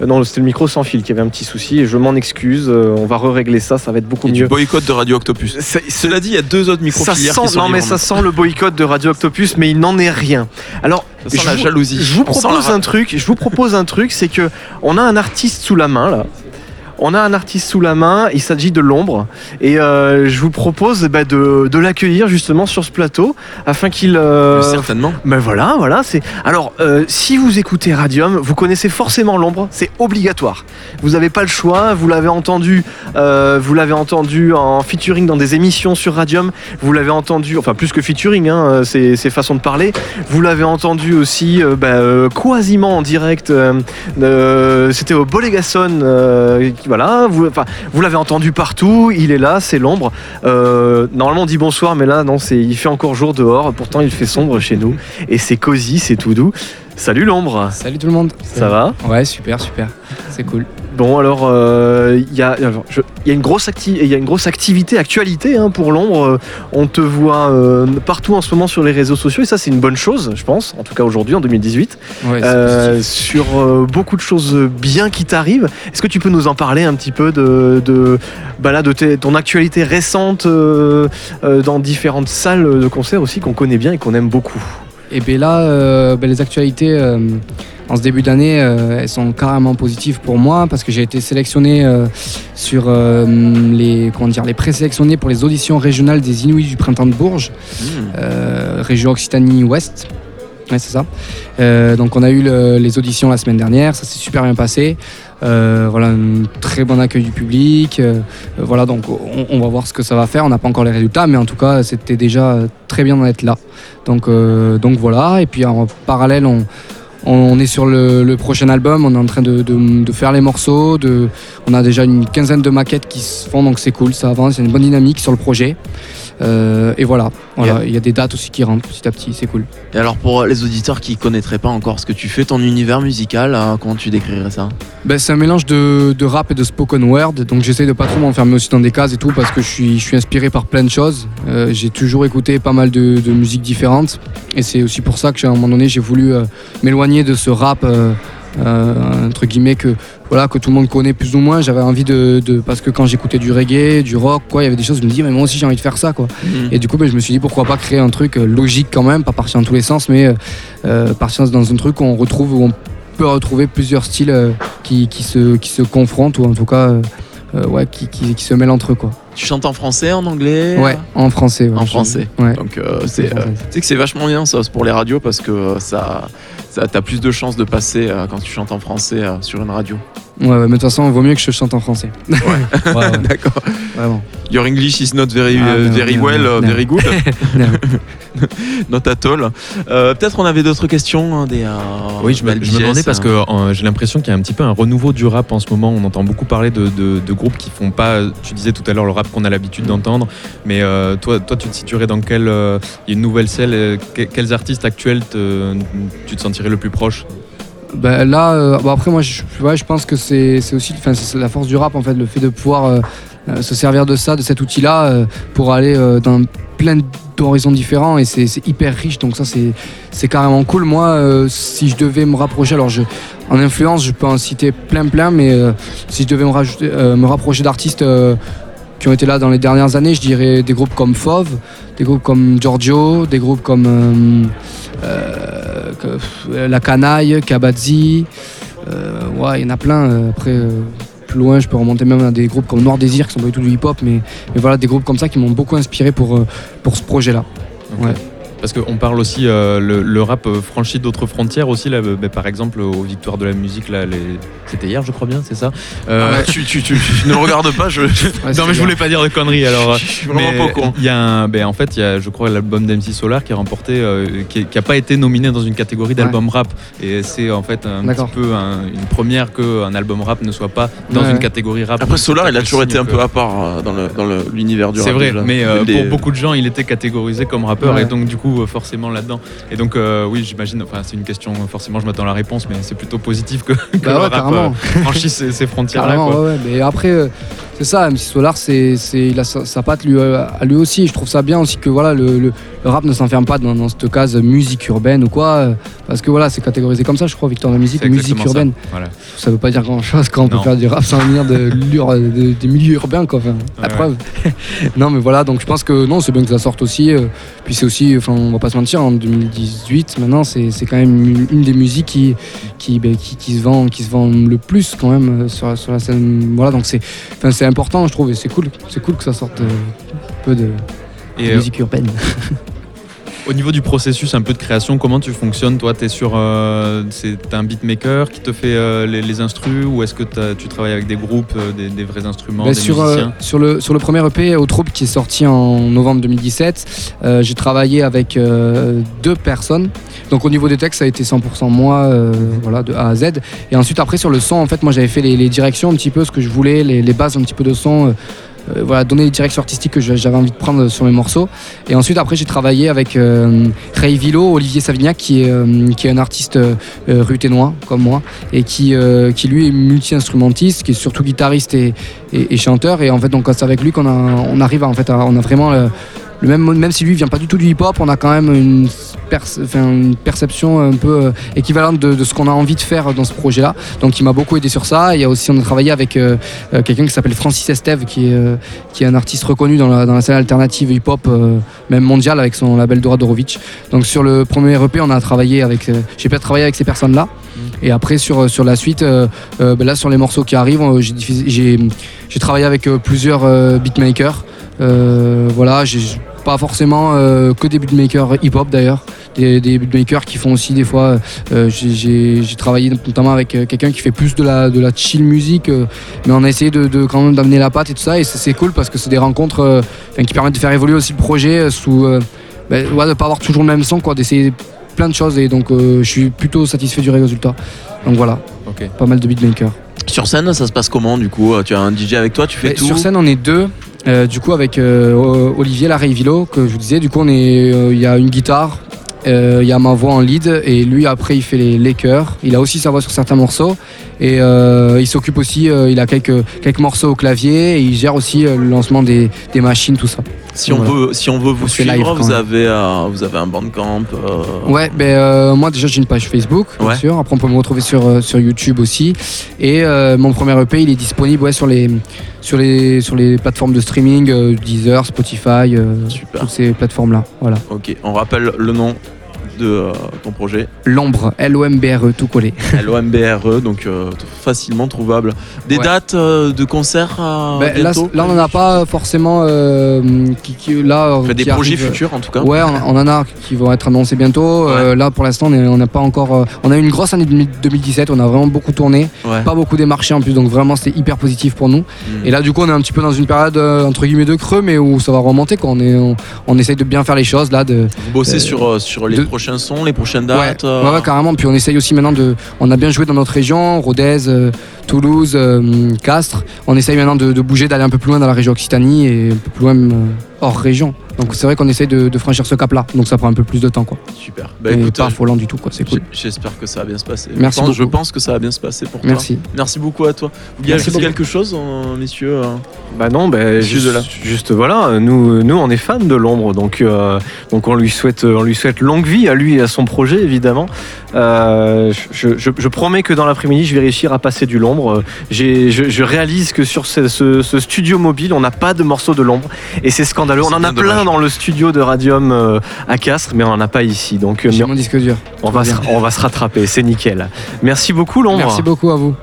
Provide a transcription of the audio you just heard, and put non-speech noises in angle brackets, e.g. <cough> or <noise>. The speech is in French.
Euh, Non, c'était le micro sans fil qui avait un petit souci et je m'en excuse. euh, on va régler ça, ça va être beaucoup Et du mieux. boycott de Radio Octopus. Cela dit, il y a deux autres micros ça sent, qui sont non mais ça sent le boycott de Radio Octopus, mais il n'en est rien. Alors, Ça sent je la vous- jalousie. Je vous propose un truc. Je vous propose un truc, c'est que on a un artiste sous la main là. On a un artiste sous la main, il s'agit de l'ombre, et euh, je vous propose bah, de, de l'accueillir justement sur ce plateau afin qu'il. euh, Certainement. ben voilà, voilà. C'est alors euh, si vous écoutez Radium, vous connaissez forcément l'ombre, c'est obligatoire. Vous n'avez pas le choix. Vous l'avez entendu, vous l'avez entendu en featuring dans des émissions sur Radium. Vous l'avez entendu, enfin plus que featuring, hein, c'est c'est façon de parler. Vous l'avez entendu aussi, bah, quasiment en direct. C'était au Bolégason. Voilà, vous l'avez entendu partout. Il est là, c'est l'ombre. Euh, normalement on dit bonsoir, mais là non, c'est il fait encore jour dehors. Pourtant il fait sombre chez nous et c'est cosy, c'est tout doux. Salut l'ombre, Salut tout le monde. ça va? Ouais, super, super. C'est cool. Bon alors euh, il y, a, alors, je- il y a une grosse acti- il y a une grosse activité, actualité hein, pour l'ombre. Euh, On te voit euh, partout en ce moment sur les réseaux sociaux et ça c'est une bonne chose, je pense. En tout cas aujourd'hui en 2018, Ouais, c'est Euh, positif. sur euh, beaucoup de choses bien qui t'arrivent. Est-ce que tu peux nous en parler un petit peu de, de, bah là, de tes- ton actualité récente euh, euh, dans différentes salles de concert aussi qu'on connaît bien et qu'on aime beaucoup? Et bien là, euh, ben, les actualités euh, en ce début d'année, euh, elles sont carrément positives pour moi parce que j'ai été sélectionné euh, sur euh, les comment dire les présélectionnés pour les auditions régionales des Inuits du printemps de Bourges, Mmh. région Occitanie Ouest. Ouais, c'est ça. Euh, donc on a eu le- les auditions la semaine dernière, ça s'est super bien passé. Euh, voilà, un très bon accueil du public. Euh, voilà, donc on, on va voir ce que ça va faire. On n'a pas encore les résultats, mais en tout cas, c'était déjà très bien d'être là. Donc, donc voilà. Et puis en parallèle, on, on est sur le, prochain album. On est en train de, faire les morceaux. On a déjà une quinzaine de maquettes qui se font, donc c'est cool. Ça avance. Il une bonne dynamique sur le projet. Euh, et voilà. Voilà. Il y a des dates aussi qui rentrent petit à petit. C'est cool. Et alors pour les auditeurs qui connaîtraient pas encore ce que tu fais, ton univers musical, hein, comment tu décrirais ça? Ben, c'est un mélange de, de rap et de spoken word, donc j'essaye de pas trop m'enfermer aussi dans des cases et tout parce que je suis, je suis inspiré par plein de choses. Euh, j'ai toujours écouté pas mal de, de musiques différentes et c'est aussi pour ça que à un moment donné j'ai voulu euh, m'éloigner de ce rap euh, euh, entre guillemets que voilà que tout le monde connaît plus ou moins. J'avais envie de, de- parce que quand j'écoutais du reggae, du rock, quoi, il y avait des choses je me dis mais moi aussi j'ai envie de faire ça quoi. Et du coup, ben, je me suis dit pourquoi pas créer un truc euh, logique quand même, pas partir dans tous les sens, mais euh, euh, partir dans un truc où on retrouve, où on peut retrouver plusieurs styles euh, qui, qui, se, qui se confrontent ou en tout cas euh, euh, ouais, qui, qui, qui se mêlent entre eux. Quoi. Tu chantes en français, en anglais Ouais, en français. ouais, En français. Ouais. Donc euh, c'est, euh, tu sais que c'est vachement bien ça pour les radios parce que euh, ça, ça t'as plus de chances de passer euh, quand tu chantes en français euh, sur une radio. Ouais, ouais, mais de toute façon, il vaut mieux que je chante en français. <laughs> Ouais, ouais, D'accord. vraiment. Your English is not very, Ah, euh, very well, euh, very good. <laughs> Non. <laughs> not at all. Euh, Peut-être on avait d'autres questions. hein, des, euh, Oui, je me, je me d'Albiges, demandais parce hein. que euh, j'ai l'impression qu'il y a un petit peu un renouveau du rap en ce moment. On entend beaucoup parler de, de- de groupes qui font pas, tu disais tout à l'heure, le rap qu'on a l'habitude d'entendre. Mais euh, toi, toi, tu te situerais dans quelle euh, il y a une nouvelle scène euh, que- Quels artistes actuels te- tu te sentirais le plus proche? Ben là, euh, bon après moi, je, ouais, je pense que c'est aussi, la force du rap en fait, le fait de pouvoir euh, se servir de ça, de cet outil-là, euh, pour aller euh, dans plein d'horizons différents et c'est hyper riche. Donc ça, c'est carrément cool. Moi, euh, si je devais me rapprocher, alors en influence, je peux en citer plein plein, mais euh, si je devais me, euh, rapprocher d'artistes euh, qui ont été là dans les dernières années, je dirais des groupes comme Fauve, des groupes comme Giorgio, des groupes comme euh, euh, La Canaille, Kabadzi. euh, ouais, il y en a plein. euh, Après, euh, plus loin, je peux remonter même à des groupes comme Noir Désir qui sont pas du tout du hip-hop, mais, mais voilà, des groupes comme ça qui m'ont beaucoup inspiré pour, euh, pour ce projet-là. Ouais. Parce qu'on parle aussi, euh, le, le rap euh, franchit d'autres frontières aussi. Là, bah, par exemple, aux Victoires de la musique, là, les... c'était hier, je crois bien, c'est ça Euh, Ah, tu, tu, tu- tu ne regardes pas, je, <laughs> Ouais, Non, mais je voulais pas dire de conneries alors. je suis vraiment Mais pas au courant. Il y a un, ben, en fait, il y a, je crois, l'album d'MC Solar qui a remporté, euh, qui, qui a pas été nominé dans une catégorie d'album rap. Et c'est en fait un petit peu un- une première qu'un album rap ne soit pas dans Ouais, une catégorie rap. Après Solar, il a toujours été un peu à part euh, dans le- dans le- l'univers du rap. C'est vrai, déjà. mais euh, Des- pour beaucoup de gens, il était catégorisé comme rappeur et donc du coup, euh, forcément là-dedans. Et donc, euh, oui, j'imagine, enfin, c'est une question, forcément, je m'attends à la réponse, mais c'est plutôt positif que, <laughs> que Bah le rap euh, franchisse ces, ces frontières-là. Ouais. Mais après, euh, c'est ça, MC Solar, c'est, c'est, il a sa, sa patte lui, euh, à lui aussi. Je trouve ça bien aussi que voilà, le, le- le rap ne s'enferme pas dans, dans cette case musique urbaine ou quoi. Euh, Parce que voilà, c'est catégorisé comme ça, je crois, Victor de musique, musique exactement ça. urbaine. Voilà. Ça veut pas dire grand chose quand on peut faire du rap sans venir de, <laughs> de- des milieux urbains, quoi. Enfin, la Ouais, preuve. <laughs> non, mais voilà, donc je pense que non, c'est bien que ça sorte aussi. euh, puis c'est aussi, enfin, on va pas se mentir, en 2018, maintenant, c'est c'est quand même une, une des musiques qui, qui, ben, qui, qui se vend, qui se vend le plus quand même euh, sur, sur la scène. Voilà, donc c'est enfin, c'est important, je trouve, et c'est cool. C'est cool que ça sorte euh, un peu de Et euh, musique urbaine. <laughs> au niveau du processus un peu de création, comment tu fonctionnes Toi, tu es sur. euh, c'est un beatmaker qui te fait euh, les, les instrus ou est-ce que tu travailles avec des groupes, euh, des, des vrais instruments, Bah, des sur, euh, musiciens? sur, le, sur le premier EP, au troupe qui est sorti en novembre 2017, euh, j'ai travaillé avec deux personnes. Donc au niveau des textes, ça a été 100% moi, voilà, de A à Z. Et ensuite, après, sur le son, en fait, moi j'avais fait les, les directions un petit peu, ce que je voulais, les, les bases un petit peu de son. Euh, voilà, donner les directions artistiques que j'avais envie de prendre sur mes morceaux. Et ensuite, après, j'ai travaillé avec euh, Ray Vilo, Olivier Savignac, qui est, euh, un artiste ruténois, comme moi, et qui, lui est multi-instrumentiste, qui est surtout guitariste et, chanteur. Et en fait, c'est avec lui qu'on arrive à, en fait, on vraiment le, même, même si lui vient pas du tout du hip-hop, on a quand même une, perce- une perception un peu euh, équivalente de, de ce qu'on a envie de faire dans ce projet-là. Donc, il m'a beaucoup aidé sur ça. Il y a aussi, on a travaillé avec euh, euh, quelqu'un qui s'appelle Francis Estève, qui est, euh, qui est un artiste reconnu dans la, dans la scène alternative hip-hop, même mondiale, avec son label Doradorovic. Donc, sur le premier EP, on a travaillé avec, j'ai pas travaillé avec ces personnes-là. Et après, sur, sur la suite, ben là, sur les morceaux qui arrivent, j'ai diffusé- j'ai j'ai travaillé avec plusieurs beatmakers. Euh, voilà, j'ai pas forcément euh, que des beatmakers hip-hop d'ailleurs, des, des beatmakers qui font aussi des fois. euh, j'ai- j'ai travaillé notamment avec euh, quelqu'un qui fait plus de la, de la chill musique, euh, mais on a essayé de, de quand même d'amener la patte et tout ça, et c'est cool parce que c'est des rencontres euh, qui permettent de faire évoluer aussi le projet euh, sous, euh, ben, ouais, de pas avoir toujours le même son, quoi, d'essayer plein de choses, et donc euh, je suis plutôt satisfait du résultat. Donc voilà, pas mal de beatmakers. Sur scène, ça se passe comment du coup Tu as un DJ avec toi, tu fais Mais tout Sur scène, on est deux. Euh, du coup, avec euh, Olivier Larrey-Vilo, que je vous disais, du coup, on est, euh, il y a une guitare, euh, il y a ma voix en lead, et lui, après, il fait les, les chœurs. Il a aussi sa voix sur certains morceaux, et euh, il s'occupe aussi, euh, il a quelques, quelques morceaux au clavier, et il gère aussi le lancement des, des machines, tout ça. Si on, Voilà. veut, si on veut vous suivre, live, vous, avez, vous avez un bandcamp. Ouais, ben moi déjà j'ai une page Facebook, bien Ouais. sûr. Après on peut me retrouver sur, sur YouTube aussi. Et mon premier EP il est disponible ouais, sur, les, sur, les, sur les plateformes de streaming, Deezer, Spotify, toutes ces plateformes là. Voilà. Ok, on rappelle le nom de euh, ton projet, L'ombre, L-O-M-B-R-E, tout collé. <laughs> LOMBRE, donc euh, facilement trouvable. Des Ouais. dates euh, de concert euh, Ben, là, bientôt là on n'en a pas forcément. qui, qui- là, Enfin, des qui projets arrivent- futurs en tout cas. Ouais, on, on en a qui vont être annoncés bientôt. Euh, là, pour l'instant, on est- on n'a pas encore. euh, on a eu une grosse année 2017. On a vraiment beaucoup tourné. Ouais. Pas beaucoup démarché en plus, donc vraiment c'était hyper positif pour nous. Mm. Et là, du coup, on est un petit peu dans une période euh, entre guillemets de creux, mais où ça va remonter. Quoi. On, est, on, on essaye de bien faire les choses là. De, Vous bossez Euh, sur, euh, sur les de- les prochaines dates euh, ouais, ouais, carrément. Puis on essaye aussi maintenant de. On a bien joué dans notre région, Rodez, euh, Toulouse, euh, Castres. On essaye maintenant de, de bouger, d'aller un peu plus loin dans la région Occitanie et un peu plus loin hors région. Donc c'est vrai qu'on essaye de, de franchir ce cap-là. Donc ça prend un peu plus de temps, quoi. Super. Bah, écoute, pas affolant du tout, quoi. C'est cool. j'espère que ça va bien se passer. Merci je pense, je beaucoup. pense que ça va bien se passer pour toi. Merci. Merci beaucoup à toi. Vous voulez Merci ajouter beaucoup. quelque chose, messieurs euh Bah non, bah, juste, de là. juste voilà, nous, nous on est fans de l'ombre, donc, euh, donc on, lui souhaite, on lui souhaite longue vie à lui et à son projet évidemment. Euh, je, je- je promets que dans l'après-midi je vais réussir à passer du l'ombre. J'ai- Je, je réalise que sur ce, ce- ce studio mobile on n'a pas de morceau de l'ombre et c'est scandaleux. On en a plein. Dans le studio de Radium euh, à Castres, mais on n'en a pas ici. Donc euh, J'ai mon disque dur. on, va se, on va se rattraper, c'est nickel. Merci beaucoup l'ombre. Merci beaucoup à vous.